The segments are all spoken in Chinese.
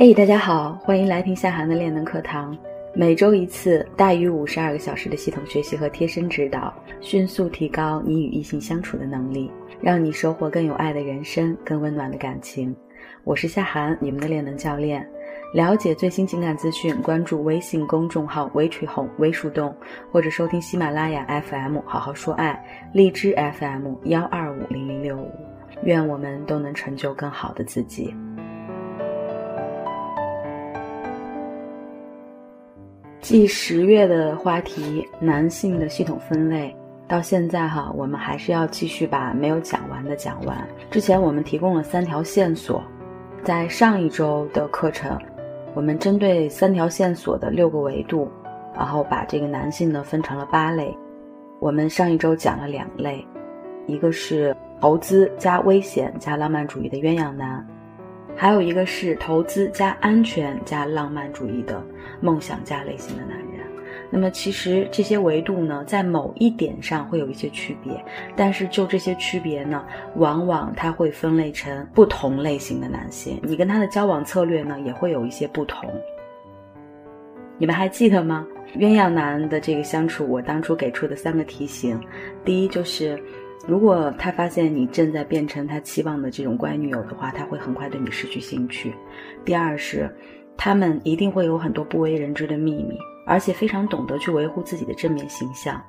嘿，大家好，欢迎来听夏涵的恋能课堂。每周一次，大于五十二个小时的系统学习和贴身指导，迅速提高你与异性相处的能力，让你收获更有爱的人生，更温暖的感情。我是夏涵，你们的恋能教练。了解最新情感资讯，关注微信公众号“微吹红微树洞”，或者收听喜马拉雅 FM“ 好好说爱”、荔枝 FM“ 幺二五零零六五”。愿我们都能成就更好的自己。继十月的话题“男性的系统分类”，到现在哈，我们还是要继续把没有讲完的讲完。之前我们提供了三条线索，在上一周的课程，我们针对三条线索的六个维度，然后把这个男性呢分成了八类。我们上一周讲了两类，一个是投资加危险加浪漫主义的鸳鸯男。还有一个是投资加安全加浪漫主义的梦想家类型的男人。那么其实这些维度呢，在某一点上会有一些区别，但是就这些区别呢，往往他会分类成不同类型的男性。你跟他的交往策略呢，也会有一些不同。你们还记得吗？鸳鸯男的这个相处，我当初给出的三个提醒，第一就是。如果他发现你正在变成他期望的这种乖女友的话，他会很快对你失去兴趣。第二是，他们一定会有很多不为人知的秘密，而且非常懂得去维护自己的正面形象。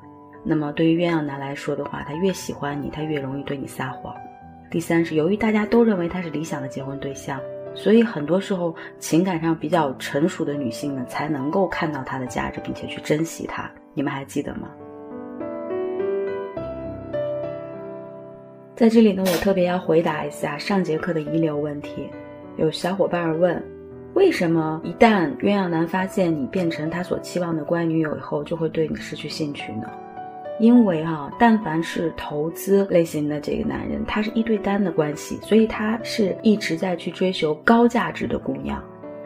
那么对于鸳鸯男来说的话，他越喜欢你，他越容易对你撒谎。第三是，由于大家都认为他是理想的结婚对象，所以很多时候情感上比较成熟的女性呢，才能够看到他的价值，并且去珍惜他。你们还记得吗？在这里呢，我特别要回答一下上节课的遗留问题。有小伙伴问，为什么一旦鸳鸯男发现你变成他所期望的乖女友以后，就会对你失去兴趣呢？因为哈，但凡是投资类型的这个男人，他是一对单的关系，所以他是一直在去追求高价值的姑娘。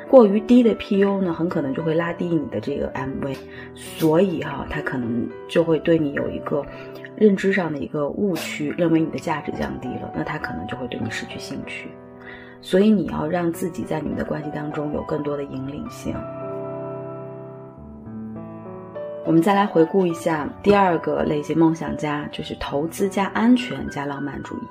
过于低的 PU 呢，很可能就会拉低你的这个 MV，所以哈，他可能就会对你有一个。认知上的一个误区，认为你的价值降低了，那他可能就会对你失去兴趣。所以你要让自己在你们的关系当中有更多的引领性。我们再来回顾一下第二个类型梦想家，就是投资加安全加浪漫主义。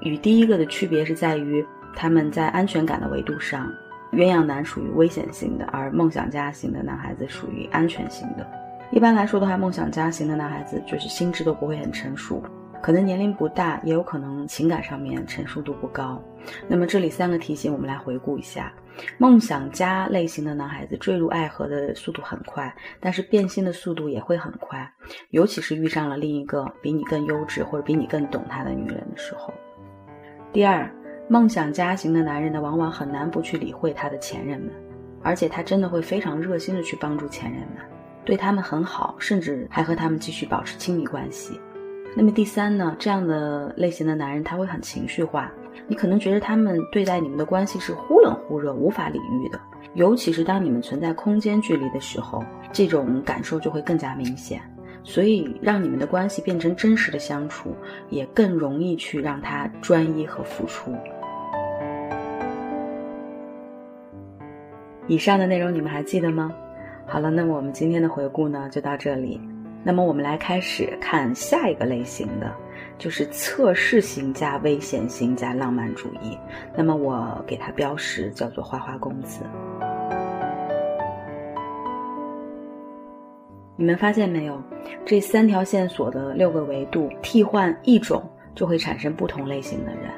与第一个的区别是在于，他们在安全感的维度上，鸳鸯男属于危险型的，而梦想家型的男孩子属于安全型的。一般来说的话，梦想家型的男孩子就是心智都不会很成熟，可能年龄不大，也有可能情感上面成熟度不高。那么这里三个提醒，我们来回顾一下：梦想家类型的男孩子坠入爱河的速度很快，但是变心的速度也会很快，尤其是遇上了另一个比你更优质或者比你更懂他的女人的时候。第二，梦想家型的男人呢，往往很难不去理会他的前任们，而且他真的会非常热心的去帮助前任们。对他们很好，甚至还和他们继续保持亲密关系。那么第三呢？这样的类型的男人他会很情绪化，你可能觉得他们对待你们的关系是忽冷忽热、无法理喻的。尤其是当你们存在空间距离的时候，这种感受就会更加明显。所以，让你们的关系变成真实的相处，也更容易去让他专一和付出。以上的内容你们还记得吗？好了，那么我们今天的回顾呢就到这里。那么我们来开始看下一个类型的，就是测试型加危险型加浪漫主义。那么我给它标识叫做花花公子。你们发现没有？这三条线索的六个维度，替换一种就会产生不同类型的人。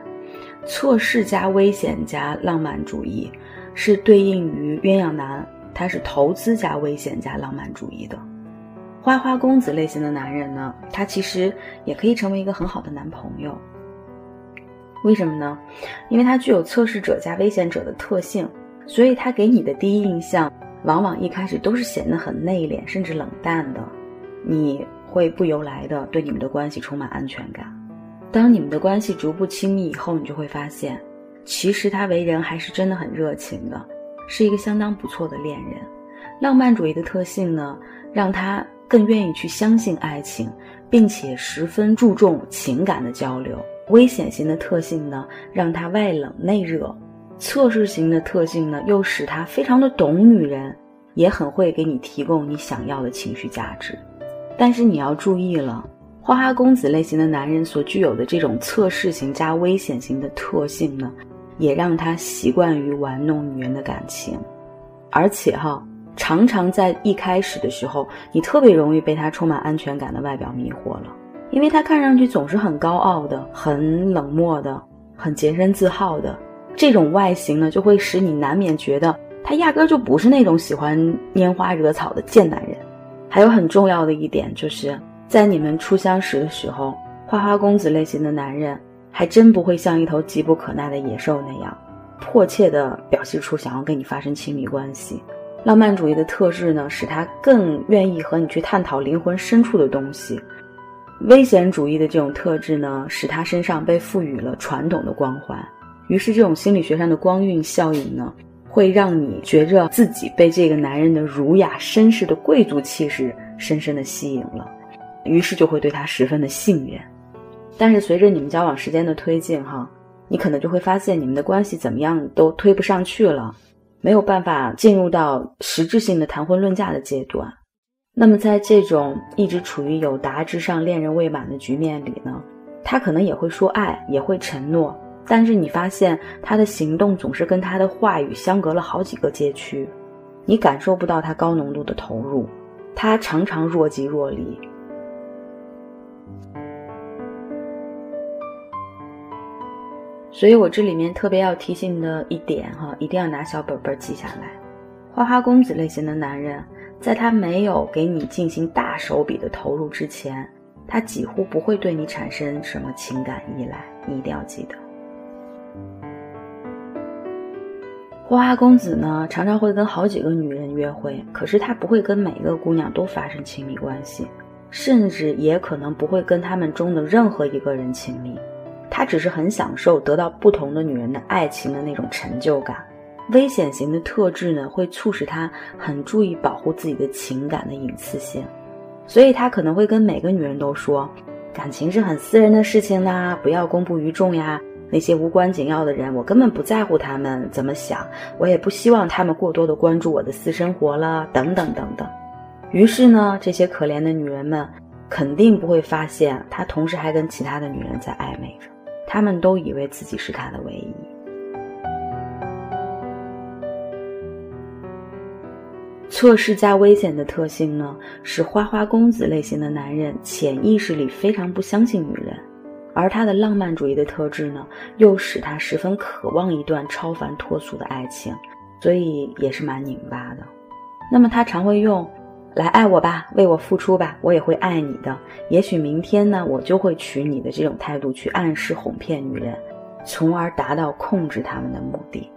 测试加危险加浪漫主义，是对应于鸳鸯男。他是投资加危险加浪漫主义的花花公子类型的男人呢，他其实也可以成为一个很好的男朋友。为什么呢？因为他具有测试者加危险者的特性，所以他给你的第一印象往往一开始都是显得很内敛甚至冷淡的，你会不由来的对你们的关系充满安全感。当你们的关系逐步亲密以后，你就会发现，其实他为人还是真的很热情的。是一个相当不错的恋人，浪漫主义的特性呢，让他更愿意去相信爱情，并且十分注重情感的交流。危险型的特性呢，让他外冷内热，测试型的特性呢，又使他非常的懂女人，也很会给你提供你想要的情绪价值。但是你要注意了，花花公子类型的男人所具有的这种测试型加危险型的特性呢，也让他习惯于玩弄女人的感情，而且哈，常常在一开始的时候，你特别容易被他充满安全感的外表迷惑了，因为他看上去总是很高傲的、很冷漠的、很洁身自好的。这种外形呢，就会使你难免觉得他压根就不是那种喜欢拈花惹草的贱男人。还有很重要的一点，就是在你们初相识的时候，花花公子类型的男人还真不会像一头急不可耐的野兽那样，迫切地表现出想要跟你发生亲密关系。浪漫主义的特质呢，使他更愿意和你去探讨灵魂深处的东西。危险主义的这种特质呢，使他身上被赋予了传统的光环。于是，这种心理学上的光晕效应呢，会让你觉着自己被这个男人的儒雅绅士的贵族气势深深的吸引了，于是就会对他十分的信任。但是，随着你们交往时间的推进，哈，你可能就会发现你们的关系怎么样都推不上去了，没有办法进入到实质性的谈婚论嫁的阶段。那么，在这种一直处于有达之上恋人未满的局面里呢，他可能也会说爱，也会承诺。但是你发现他的行动总是跟他的话语相隔了好几个街区，你感受不到他高浓度的投入，他常常若即若离。所以我这里面特别要提醒的一点哈，一定要拿小本本记下来。花花公子类型的男人，在他没有给你进行大手笔的投入之前，他几乎不会对你产生什么情感依赖，你一定要记得。花花公子呢，常常会跟好几个女人约会，可是他不会跟每一个姑娘都发生亲密关系，甚至也可能不会跟他们中的任何一个人亲密。他只是很享受得到不同的女人的爱情的那种成就感。危险型的特质呢，会促使他很注意保护自己的情感的隐私性，所以他可能会跟每个女人都说，感情是很私人的事情啦，不要公布于众呀。那些无关紧要的人，我根本不在乎他们怎么想，我也不希望他们过多的关注我的私生活了，等等等等。于是呢，这些可怜的女人们肯定不会发现，他同时还跟其他的女人在暧昧着，他们都以为自己是他的唯一。测试加危险的特性呢，使花花公子类型的男人潜意识里非常不相信女人。而他的浪漫主义的特质呢，又使他十分渴望一段超凡脱俗的爱情，所以也是蛮拧巴的。那么他常会用“来爱我吧，为我付出吧，我也会爱你的。也许明天呢，我就会娶你的”这种态度去暗示哄骗女人，从而达到控制他们的目的。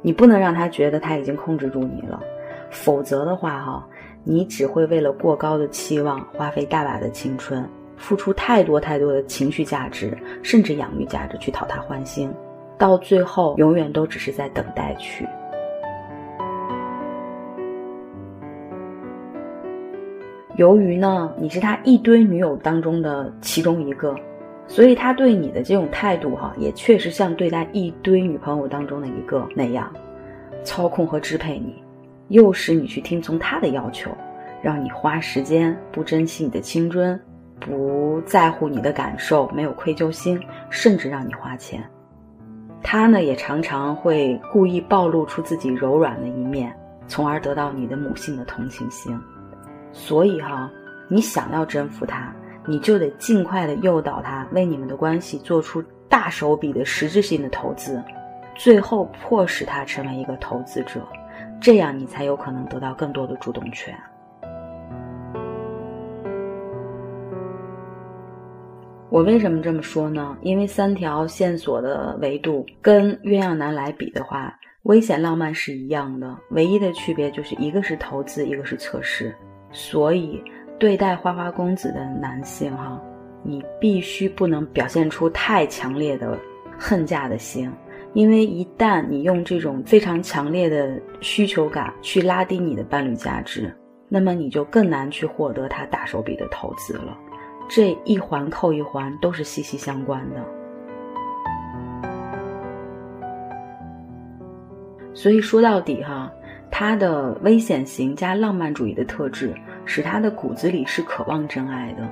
你不能让他觉得他已经控制住你了，否则的话，哈，你只会为了过高的期望花费大把的青春。付出太多太多的情绪价值，甚至养育价值去讨他欢心，到最后永远都只是在等待去。由于呢，你是他一堆女友当中的其中一个，所以他对你的这种态度哈，也确实像对待一堆女朋友当中的一个那样，操控和支配你，诱使你去听从他的要求，让你花时间，不珍惜你的青春。不在乎你的感受，没有愧疚心，甚至让你花钱。他呢，也常常会故意暴露出自己柔软的一面，从而得到你的母性的同情心。所以哈，你想要征服他，你就得尽快的诱导他为你们的关系做出大手笔的实质性的投资，最后迫使他成为一个投资者，这样你才有可能得到更多的主动权。我为什么这么说呢？因为三条线索的维度跟鸳鸯男来比的话，危险浪漫是一样的，唯一的区别就是一个是投资，一个是测试。所以对待花花公子的男性哈，你必须不能表现出太强烈的恨嫁的心，因为一旦你用这种非常强烈的需求感去拉低你的伴侣价值，那么你就更难去获得他大手笔的投资了。这一环扣一环，都是息息相关的。所以说到底哈，他的危险型加浪漫主义的特质，使他的骨子里是渴望真爱的。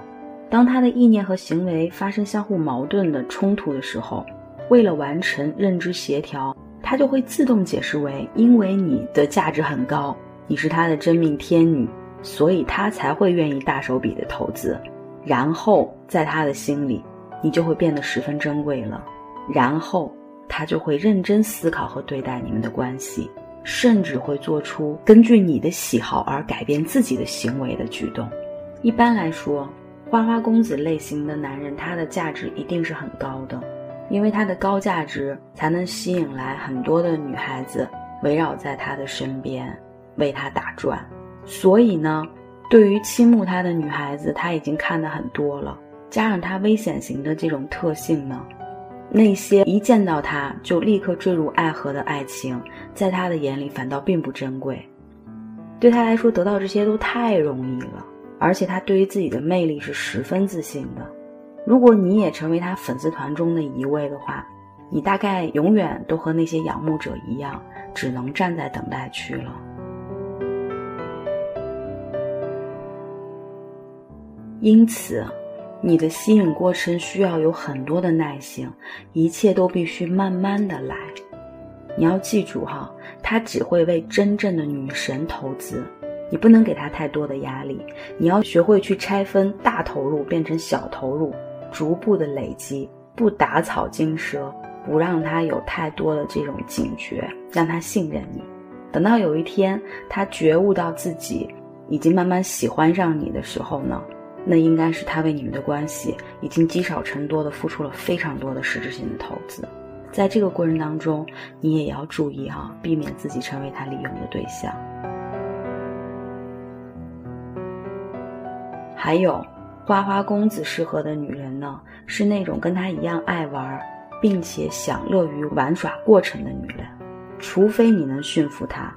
当他的意念和行为发生相互矛盾的冲突的时候，为了完成认知协调，他就会自动解释为：因为你的价值很高，你是他的真命天女，所以他才会愿意大手笔的投资。然后在他的心里，你就会变得十分珍贵了。然后他就会认真思考和对待你们的关系，甚至会做出根据你的喜好而改变自己的行为的举动。一般来说，花花公子类型的男人，他的价值一定是很高的，因为他的高价值才能吸引来很多的女孩子围绕在他的身边，为他打转。所以呢。对于倾慕他的女孩子，他已经看得很多了。加上他危险型的这种特性呢，那些一见到他就立刻坠入爱河的爱情，在他的眼里反倒并不珍贵。对他来说，得到这些都太容易了，而且他对于自己的魅力是十分自信的。如果你也成为他粉丝团中的一位的话，你大概永远都和那些仰慕者一样，只能站在等待区了。因此，你的吸引过程需要有很多的耐心，一切都必须慢慢的来。你要记住哈，他只会为真正的女神投资，你不能给他太多的压力。你要学会去拆分大投入变成小投入，逐步的累积，不打草惊蛇，不让他有太多的这种警觉，让他信任你。等到有一天他觉悟到自己已经慢慢喜欢上你的时候呢？那应该是他为你们的关系已经积少成多的付出了非常多的实质性的投资，在这个过程当中，你也要注意哈，避免自己成为他利用的对象。还有，花花公子适合的女人呢，是那种跟他一样爱玩，并且享乐于玩耍过程的女人，除非你能驯服他，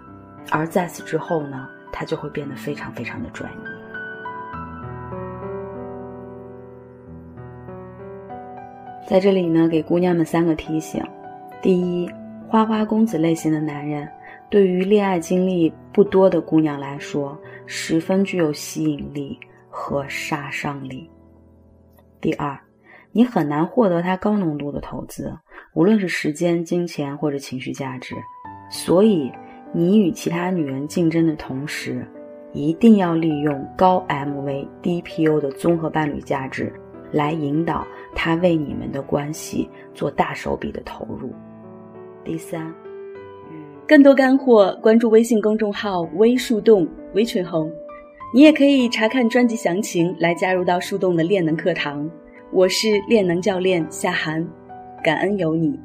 而在此之后呢，他就会变得非常非常的专一。在这里呢，给姑娘们三个提醒：第一，花花公子类型的男人，对于恋爱经历不多的姑娘来说，十分具有吸引力和杀伤力；第二，你很难获得他高浓度的投资，无论是时间、金钱或者情绪价值，所以你与其他女人竞争的同时，一定要利用高 MV、低 PU 的综合伴侣价值。来引导他为你们的关系做大手笔的投入。第三，更多干货，关注微信公众号“微树洞”微群红，你也可以查看专辑详情来加入到树洞的练能课堂。我是练能教练夏涵，感恩有你。